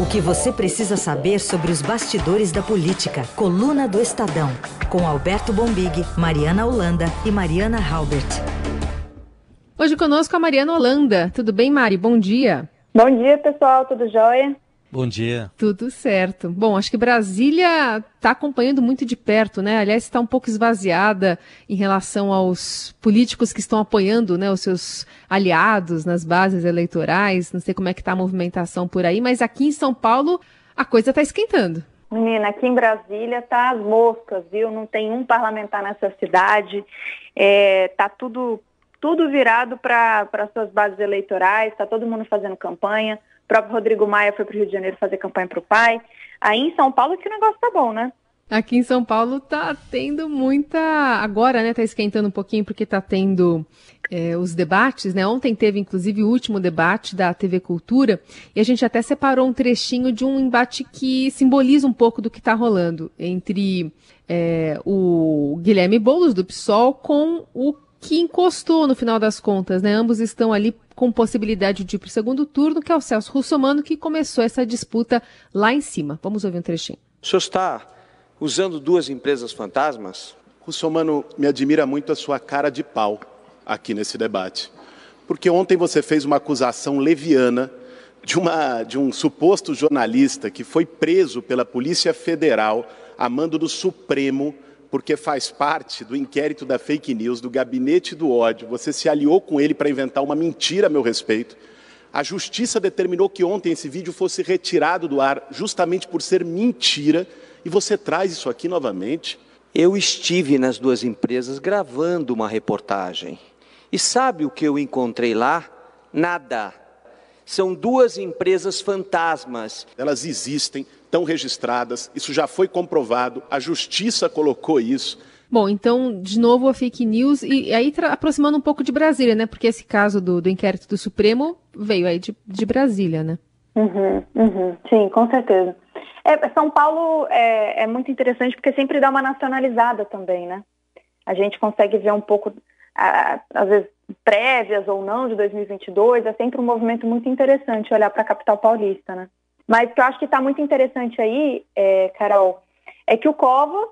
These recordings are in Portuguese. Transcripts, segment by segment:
O que você precisa saber sobre os bastidores da política. Coluna do Estadão. Com Alberto Bombig, Mariana Holanda e Mariana Halbert. Hoje conosco a Mariana Holanda. Tudo bem, Mari? Bom dia. Bom dia, pessoal. Tudo jóia? Bom dia. Tudo certo. Bom, acho que Brasília está acompanhando muito de perto, né? Aliás, está um pouco esvaziada em relação aos políticos que estão apoiando né, os seus aliados nas bases eleitorais. Não sei como é que está a movimentação por aí, mas aqui em São Paulo a coisa está esquentando. Menina, aqui em Brasília tá as moscas, viu? Não tem um parlamentar nessa cidade. É, tá tudo, tudo virado para suas bases eleitorais, está todo mundo fazendo campanha próprio Rodrigo Maia foi para o Rio de Janeiro fazer campanha para o pai. Aí em São Paulo que o negócio tá bom, né? Aqui em São Paulo tá tendo muita. Agora, né? Tá esquentando um pouquinho porque tá tendo é, os debates, né? Ontem teve, inclusive, o último debate da TV Cultura e a gente até separou um trechinho de um embate que simboliza um pouco do que tá rolando entre é, o Guilherme Boulos, do PSOL, com o que encostou no final das contas, né? Ambos estão ali com possibilidade de ir para o segundo turno, que é o Celso Russomano, que começou essa disputa lá em cima. Vamos ouvir um trechinho. O senhor está usando duas empresas fantasmas? Russomano, me admira muito a sua cara de pau aqui nesse debate. Porque ontem você fez uma acusação leviana de, uma, de um suposto jornalista que foi preso pela Polícia Federal a mando do Supremo porque faz parte do inquérito da fake news, do gabinete do ódio. Você se aliou com ele para inventar uma mentira a meu respeito. A justiça determinou que ontem esse vídeo fosse retirado do ar, justamente por ser mentira, e você traz isso aqui novamente. Eu estive nas duas empresas gravando uma reportagem. E sabe o que eu encontrei lá? Nada. São duas empresas fantasmas. Elas existem, estão registradas, isso já foi comprovado, a justiça colocou isso. Bom, então, de novo a fake news, e aí aproximando um pouco de Brasília, né? Porque esse caso do, do inquérito do Supremo veio aí de, de Brasília, né? Uhum, uhum, sim, com certeza. É, São Paulo é, é muito interessante porque sempre dá uma nacionalizada também, né? A gente consegue ver um pouco, às vezes, prévias ou não de 2022, é sempre um movimento muito interessante olhar para a capital paulista, né? Mas o que eu acho que está muito interessante aí, é, Carol, é que o Cova,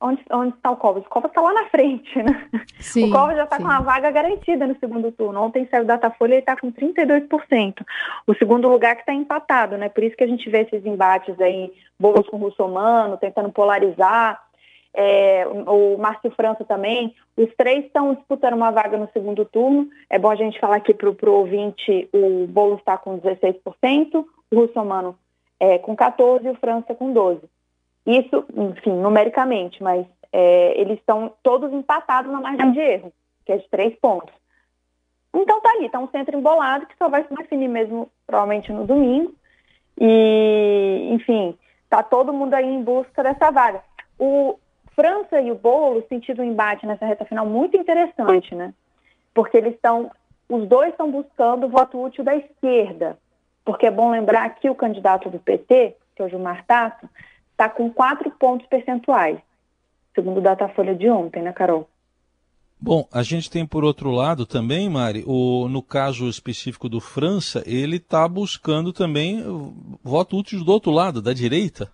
onde, onde está o Covas? O Covas está lá na frente, né? Sim, o Covas já está com a vaga garantida no segundo turno. Ontem saiu o Datafolha e está com 32%. O segundo lugar que está empatado, né? Por isso que a gente vê esses embates aí, bolos com o Russomano, tentando polarizar. É, o Márcio França também, os três estão disputando uma vaga no segundo turno. É bom a gente falar aqui para o ouvinte, o Boulos está com 16%, o russomano é, com 14 e o França com 12. Isso, enfim, numericamente, mas é, eles estão todos empatados na margem de erro, que é de três pontos. Então tá ali, está um centro embolado que só vai se definir mesmo provavelmente no domingo. E, enfim, tá todo mundo aí em busca dessa vaga. O França e o Bolo sentido um embate nessa reta final muito interessante, né? Porque eles estão, os dois estão buscando o voto útil da esquerda porque é bom lembrar que o candidato do PT, que é o Gilmar Tato, está com quatro pontos percentuais, segundo o Datafolha de ontem, né, Carol? Bom, a gente tem por outro lado também, Mari, o, no caso específico do França, ele está buscando também voto útil do outro lado, da direita.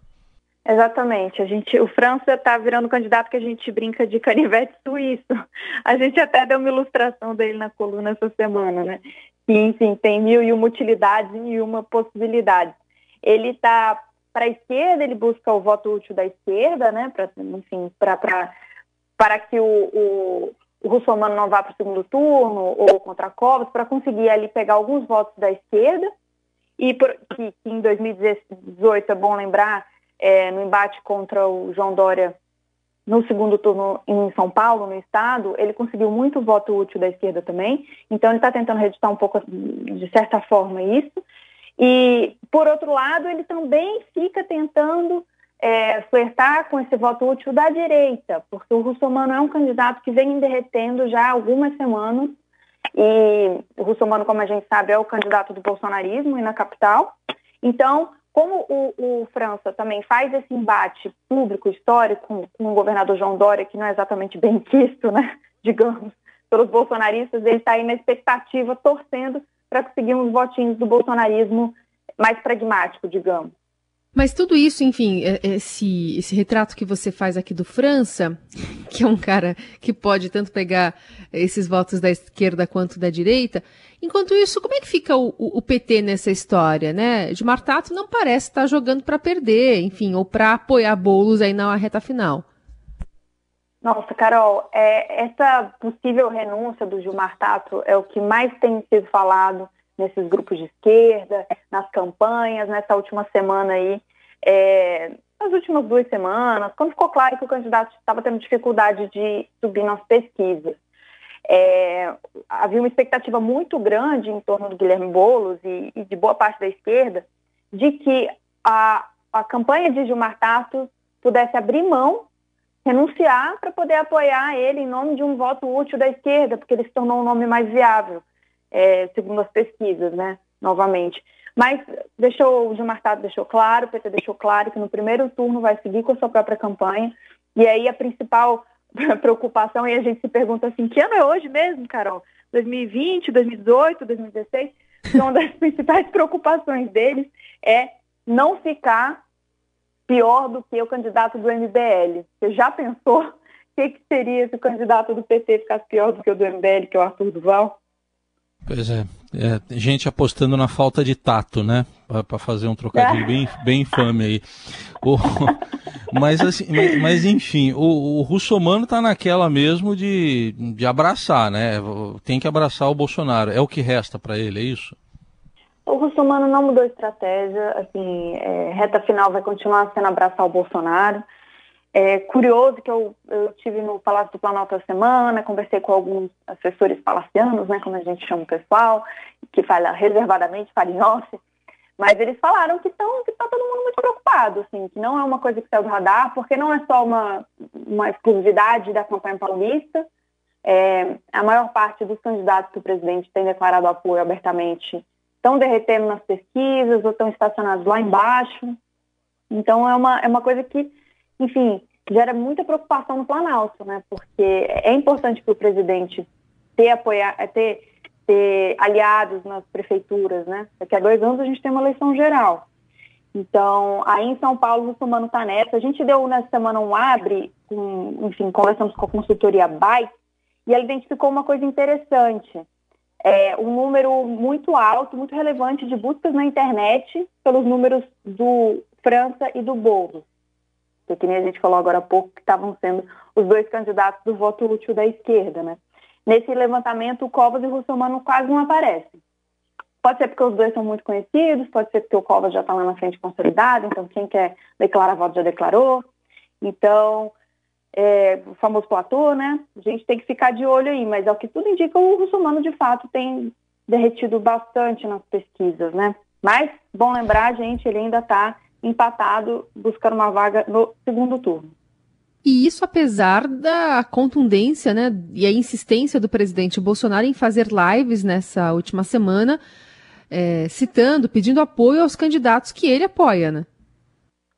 Exatamente. A gente, o França está virando candidato que a gente brinca de canivete suíço. A gente até deu uma ilustração dele na coluna essa semana, né? Que, enfim, tem mil e uma utilidades e uma possibilidade. Ele está para a esquerda, ele busca o voto útil da esquerda, né, pra, enfim, para que o, o, o Russomano não vá para o segundo turno ou contra Covas, para conseguir ali pegar alguns votos da esquerda, e por, que, que em 2018, é bom lembrar, é, no embate contra o João Dória no segundo turno em São Paulo, no estado, ele conseguiu muito voto útil da esquerda também. Então, ele está tentando reeditar um pouco, de certa forma, isso. E, por outro lado, ele também fica tentando é, flertar com esse voto útil da direita, porque o Russomano é um candidato que vem derretendo já há algumas semanas. E o Russomano, como a gente sabe, é o candidato do bolsonarismo e na capital. Então, como o, o, França também faz esse embate público, histórico, com, com, o governador João Dória, que não é exatamente bem quisto, né, digamos, pelos bolsonaristas, ele está aí na expectativa, torcendo para conseguir uns votinhos do bolsonarismo mais pragmático, digamos. Mas tudo isso, enfim, é, esse, esse retrato que você faz aqui do França, que é um cara que pode tanto pegar esses votos da esquerda quanto da direita, enquanto isso, como é que fica o, o, PT nessa história, né? De Martato não parece estar jogando para perder, enfim, ou para apoiar bolos aí na reta final. Nossa, Carol, é, essa possível renúncia do Gilmar Tato é o que mais tem sido falado nesses grupos de esquerda, nas campanhas, nessa última semana aí, é, nas últimas duas semanas, quando ficou claro que o candidato estava tendo dificuldade de subir nas pesquisas. É, havia uma expectativa muito grande em torno do Guilherme Boulos e, e de boa parte da esquerda de que a, a campanha de Gilmar Tato pudesse abrir mão, renunciar para poder apoiar ele em nome de um voto útil da esquerda, porque ele se tornou um nome mais viável é, segundo as pesquisas, né, novamente. Mas deixou, o Gilmar Tato deixou claro, o PT deixou claro que no primeiro turno vai seguir com a sua própria campanha, e aí a principal preocupação, e a gente se pergunta assim, que ano é hoje mesmo, Carol? 2020, 2018, 2016? Então, uma das principais preocupações deles é não ficar pior do que o candidato do MBL. Você já pensou o que, que seria se o candidato do PT ficasse pior do que o do MBL, que é o Arthur Duval? Pois é, é gente apostando na falta de tato, né? Para fazer um trocadilho bem, bem infame aí. O, mas, assim, mas, mas, enfim, o, o Russomano tá naquela mesmo de, de abraçar, né? Tem que abraçar o Bolsonaro. É o que resta para ele, é isso? O Russomano não mudou estratégia, assim, é, reta final vai continuar sendo abraçar o Bolsonaro. É curioso que eu, eu tive no Palácio do Planalto essa semana, conversei com alguns assessores palacianos, né, como a gente chama o pessoal, que fala reservadamente, fala em off, mas eles falaram que estão que tá todo mundo muito preocupado, assim, que não é uma coisa que saiu do radar, porque não é só uma, uma exclusividade da campanha paulista. É, a maior parte dos candidatos que o presidente tem declarado apoio abertamente estão derretendo nas pesquisas ou estão estacionados lá embaixo. Então é uma, é uma coisa que enfim, gera muita preocupação no Planalto, né? Porque é importante para o presidente ter apoiar, é ter, ter aliados nas prefeituras, né? Daqui a dois anos a gente tem uma eleição geral. Então, aí em São Paulo, o muçulmano está nessa. A gente deu nessa semana um abre, com, enfim, conversamos com a consultoria BAI, e ela identificou uma coisa interessante. É, um número muito alto, muito relevante de buscas na internet pelos números do França e do Boulos que, que nem a gente falou agora há pouco, que estavam sendo os dois candidatos do voto útil da esquerda, né? Nesse levantamento, o Covas e o Russomano quase não aparecem. Pode ser porque os dois são muito conhecidos, pode ser porque o Covas já está lá na frente consolidado, então quem quer declarar voto já declarou. Então, é, o famoso platô, né? A gente tem que ficar de olho aí, mas é o que tudo indica, o Russomano de fato tem derretido bastante nas pesquisas, né? Mas, bom lembrar, gente, ele ainda está empatado, buscando uma vaga no segundo turno. E isso apesar da contundência né, e a insistência do presidente Bolsonaro em fazer lives nessa última semana, é, citando, pedindo apoio aos candidatos que ele apoia, né?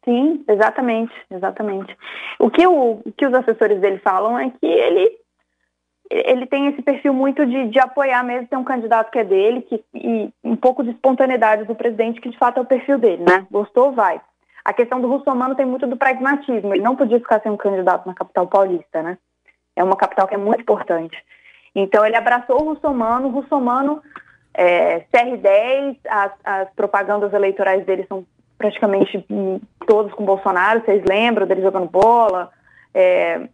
Sim, exatamente, exatamente. O que, o, o que os assessores dele falam é que ele ele tem esse perfil muito de, de apoiar mesmo, ter um candidato que é dele, que, e um pouco de espontaneidade do presidente, que de fato é o perfil dele, né? Gostou, vai. A questão do Russomano tem muito do pragmatismo, ele não podia ficar sem um candidato na capital paulista, né? É uma capital que é muito importante. Então ele abraçou o Russomano, o Russomano, é, CR10, as, as propagandas eleitorais dele são praticamente hum, todos com Bolsonaro, vocês lembram dele jogando bola, é,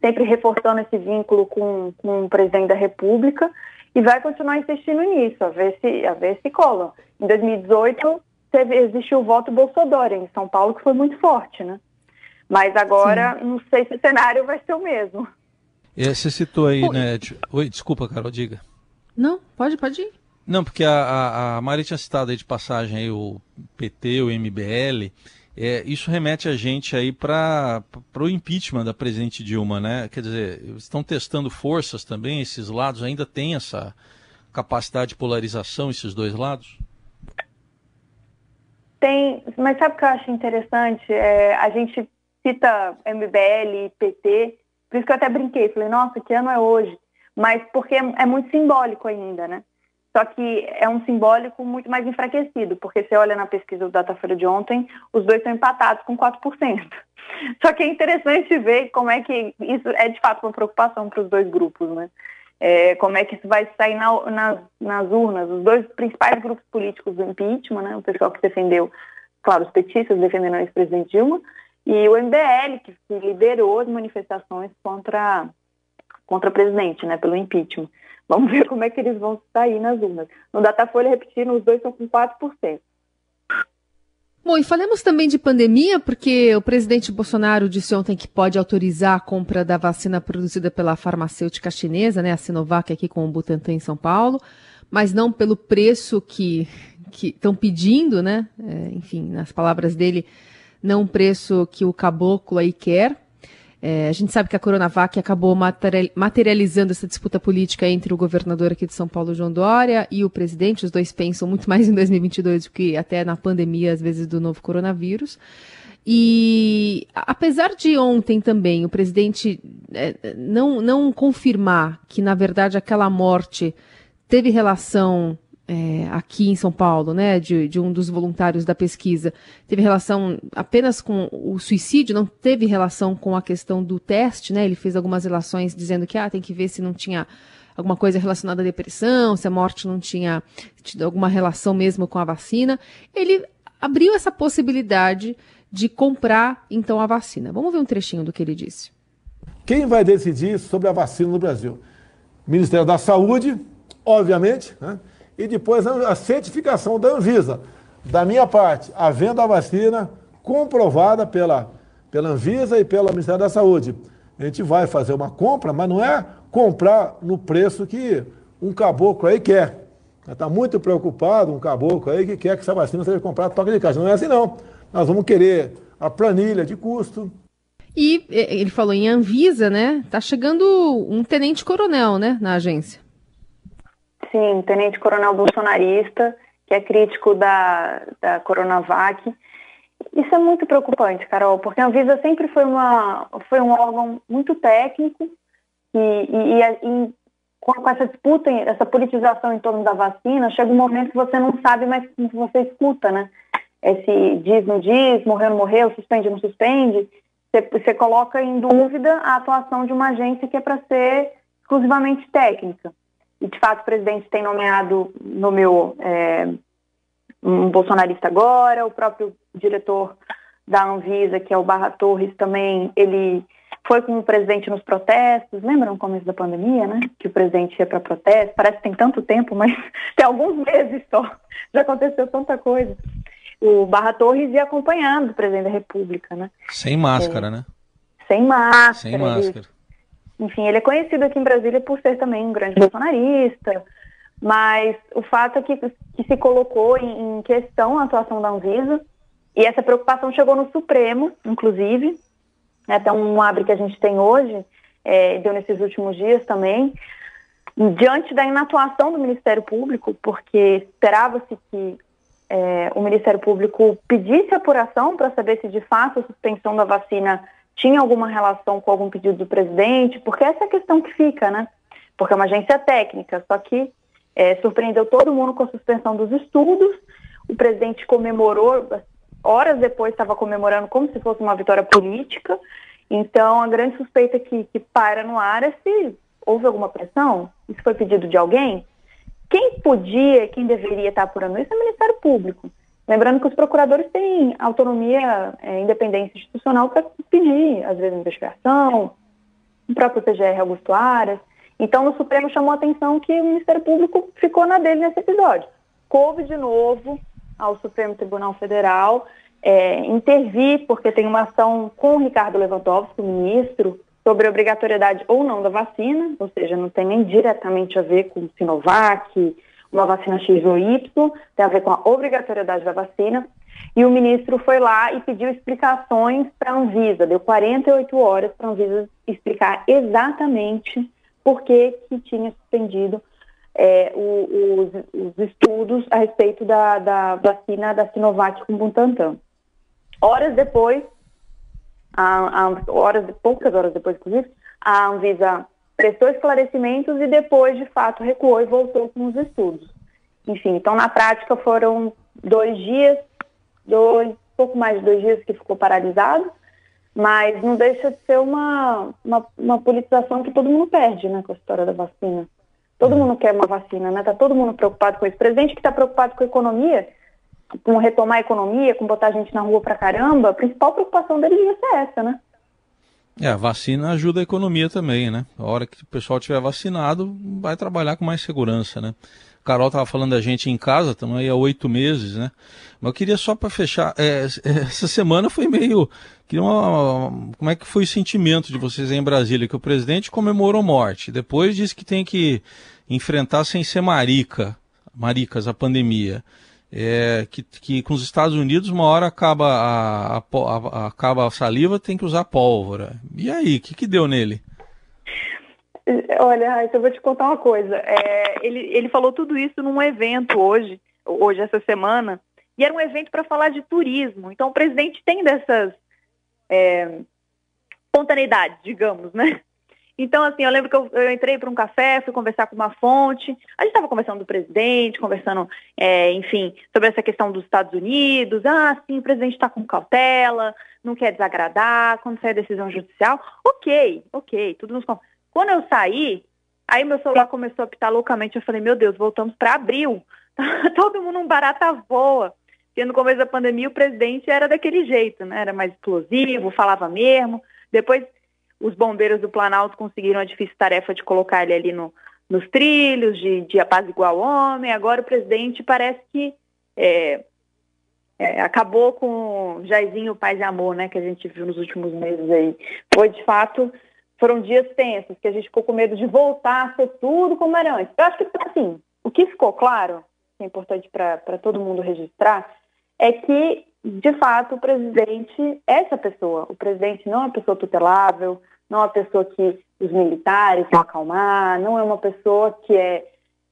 sempre reforçando esse vínculo com, com o presidente da República e vai continuar insistindo nisso, a ver se, a ver se cola. Em 2018, teve, existiu o voto Bolsonaro em São Paulo, que foi muito forte, né? Mas agora, Sim. não sei se o cenário vai ser o mesmo. É, você citou aí, Oi. né? Oi, desculpa, Carol, diga. Não, pode, pode ir. Não, porque a, a, a Mari tinha citado aí de passagem aí o PT, o MBL. É, isso remete a gente aí para o impeachment da presidente Dilma, né? Quer dizer, estão testando forças também, esses lados ainda têm essa capacidade de polarização, esses dois lados? Tem, mas sabe o que eu acho interessante? É, a gente cita MBL, PT, por isso que eu até brinquei, falei, nossa, que ano é hoje? Mas porque é, é muito simbólico ainda, né? Só que é um simbólico muito mais enfraquecido, porque você olha na pesquisa do Datafolha de ontem, os dois estão empatados com 4%. Só que é interessante ver como é que isso é de fato uma preocupação para os dois grupos, né? É, como é que isso vai sair na, nas, nas urnas. Os dois principais grupos políticos do impeachment, né? O pessoal que defendeu, claro, os petistas defendendo a ex-presidente Dilma, e o MBL, que, que liderou as manifestações contra, contra o presidente, né? Pelo impeachment. Vamos ver como é que eles vão sair nas urnas. No Datafolha, repetindo, os dois estão com 4%. Bom, e falemos também de pandemia, porque o presidente Bolsonaro disse ontem que pode autorizar a compra da vacina produzida pela farmacêutica chinesa, né, a Sinovac, aqui com o Butantan em São Paulo, mas não pelo preço que estão pedindo, né? É, enfim, nas palavras dele, não o preço que o caboclo aí quer. É, a gente sabe que a Coronavac acabou materializando essa disputa política entre o governador aqui de São Paulo, João Dória, e o presidente. Os dois pensam muito mais em 2022 do que até na pandemia, às vezes, do novo coronavírus. E apesar de ontem também o presidente é, não, não confirmar que, na verdade, aquela morte teve relação é, aqui em São Paulo, né, de, de, um dos voluntários da pesquisa, teve relação apenas com o suicídio, não teve relação com a questão do teste, né? Ele fez algumas relações dizendo que ah, tem que ver se não tinha alguma coisa relacionada à depressão, se a morte não tinha tido alguma relação mesmo com a vacina. Ele abriu essa possibilidade de comprar então a vacina. Vamos ver um trechinho do que ele disse. Quem vai decidir sobre a vacina no Brasil? Ministério da Saúde, obviamente, né? E depois a certificação da Anvisa. Da minha parte, a venda da vacina comprovada pela, pela Anvisa e pelo Ministério da Saúde. A gente vai fazer uma compra, mas não é comprar no preço que um caboclo aí quer. Está muito preocupado um caboclo aí que quer que essa vacina seja comprada toque de caixa. Não é assim, não. Nós vamos querer a planilha de custo. E ele falou em Anvisa, né? Tá chegando um tenente-coronel, né, na agência sim, tenente-coronel bolsonarista, que é crítico da, da Coronavac. Isso é muito preocupante, Carol, porque a Anvisa sempre foi, uma, foi um órgão muito técnico e, e, e, com essa disputa, essa politização em torno da vacina, chega um momento que você não sabe mais como você escuta, né? Esse diz, não diz, morreu, não morreu, suspende, não suspende. Você, você coloca em dúvida a atuação de uma agência que é para ser exclusivamente técnica. E, de fato, o presidente tem nomeado, nomeou é, um bolsonarista agora, o próprio diretor da Anvisa, que é o Barra Torres, também, ele foi com o presidente nos protestos, lembram no começo da pandemia, né? Que o presidente ia para protesto, parece que tem tanto tempo, mas tem alguns meses só, já aconteceu tanta coisa. O Barra Torres ia acompanhando o presidente da República, né? Sem máscara, é, né? Sem máscara. Sem máscara. Enfim, ele é conhecido aqui em Brasília por ser também um grande bolsonarista, mas o fato é que, que se colocou em, em questão a atuação da Anvisa, e essa preocupação chegou no Supremo, inclusive, né, até um abre que a gente tem hoje, é, deu nesses últimos dias também, diante da inatuação do Ministério Público, porque esperava-se que é, o Ministério Público pedisse apuração para saber se de fato a suspensão da vacina tinha alguma relação com algum pedido do presidente, porque essa é a questão que fica, né? Porque é uma agência técnica, só que é, surpreendeu todo mundo com a suspensão dos estudos. O presidente comemorou, horas depois estava comemorando como se fosse uma vitória política. Então, a grande suspeita que, que paira no ar é se houve alguma pressão, isso foi pedido de alguém. Quem podia, quem deveria estar apurando isso é o Ministério Público. Lembrando que os procuradores têm autonomia, é, independência institucional para pedir, às vezes, investigação, o próprio TGR Augusto Aras. Então, no Supremo chamou a atenção que o Ministério Público ficou na dele nesse episódio. Coube de novo ao Supremo Tribunal Federal é, intervir, porque tem uma ação com o Ricardo Lewandowski, o ministro, sobre a obrigatoriedade ou não da vacina, ou seja, não tem nem diretamente a ver com Sinovac, uma vacina X ou Y, tem a ver com a obrigatoriedade da vacina. E o ministro foi lá e pediu explicações para a Anvisa, deu 48 horas para a Anvisa explicar exatamente por que, que tinha suspendido é, o, os, os, estudos a respeito da, da, vacina da Sinovac com Butantan. Horas depois, a, a, horas, poucas horas depois, inclusive, a Anvisa prestou esclarecimentos e depois, de fato, recuou e voltou com os estudos. enfim, então na prática foram dois dias, dois, pouco mais de dois dias que ficou paralisado, mas não deixa de ser uma, uma, uma politização que todo mundo perde, né, com a história da vacina. Todo mundo quer uma vacina, né? Tá todo mundo preocupado com isso. O presidente que está preocupado com a economia, com retomar a economia, com botar a gente na rua pra caramba, a principal preocupação dele devia ser essa, né? É, a vacina ajuda a economia também, né? A hora que o pessoal estiver vacinado, vai trabalhar com mais segurança, né? Carol estava falando da gente em casa, estamos aí há oito meses, né? Mas eu queria só para fechar, é, essa semana foi meio. Uma, como é que foi o sentimento de vocês aí em Brasília? Que o presidente comemorou morte, depois disse que tem que enfrentar sem ser marica, maricas, a pandemia. É, que, que com os Estados Unidos, uma hora acaba a, a, a, acaba a saliva, tem que usar pólvora. E aí, o que, que deu nele? Olha, Raíssa, eu vou te contar uma coisa. É, ele, ele falou tudo isso num evento hoje, hoje, essa semana, e era um evento para falar de turismo. Então, o presidente tem dessas é, espontaneidades, digamos, né? Então, assim, eu lembro que eu, eu entrei para um café, fui conversar com uma fonte, a gente estava conversando do presidente, conversando, é, enfim, sobre essa questão dos Estados Unidos. Ah, sim, o presidente está com cautela, não quer desagradar, quando sai a decisão judicial. Ok, ok, tudo nos... Quando eu saí, aí meu celular começou a pitar loucamente. Eu falei, meu Deus, voltamos para abril. Todo mundo um barata voa. Porque no começo da pandemia o presidente era daquele jeito, né? Era mais explosivo, falava mesmo. Depois os bombeiros do Planalto conseguiram a difícil tarefa de colocar ele ali no, nos trilhos, de, de apaziguar o homem. Agora o presidente parece que é, é, acabou com o Jairzinho Paz e Amor, né? Que a gente viu nos últimos meses aí. Foi de fato foram dias tensos, que a gente ficou com medo de voltar a ser tudo como era antes. Eu acho que, assim, o que ficou claro, que é importante para todo mundo registrar, é que, de fato, o presidente é essa pessoa. O presidente não é uma pessoa tutelável, não é uma pessoa que os militares vão acalmar, não é uma pessoa que, é,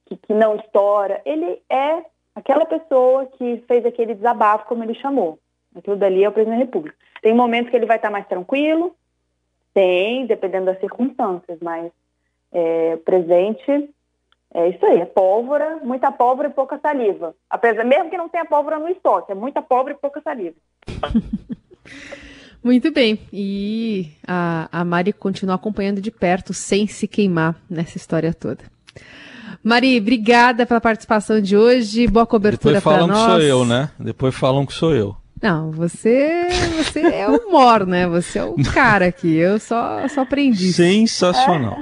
que, que não estoura. Ele é aquela pessoa que fez aquele desabafo, como ele chamou. Aquilo dali é o presidente da República. Tem momentos que ele vai estar mais tranquilo, tem, dependendo das circunstâncias, mas é, presente é isso aí, é pólvora, muita pólvora e pouca saliva. Apesar, mesmo que não tenha pólvora no estoque, é muita pólvora e pouca saliva. Muito bem. E a, a Mari continua acompanhando de perto, sem se queimar nessa história toda. Mari, obrigada pela participação de hoje. Boa cobertura para nós. Depois falam que sou eu, né? Depois falam que sou eu. Não, você, você é o mor, né? Você é o cara aqui. Eu só, só aprendi. Sensacional.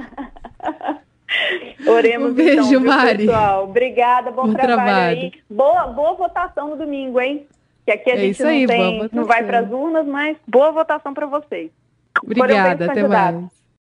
Oremos um beijo, então, Mari. pessoal. Obrigada, bom, bom trabalho, trabalho, aí. Boa, boa votação no domingo, hein? Que aqui a é gente não, aí, tem, não vai para as urnas, mas boa votação para vocês. Obrigada, até mais.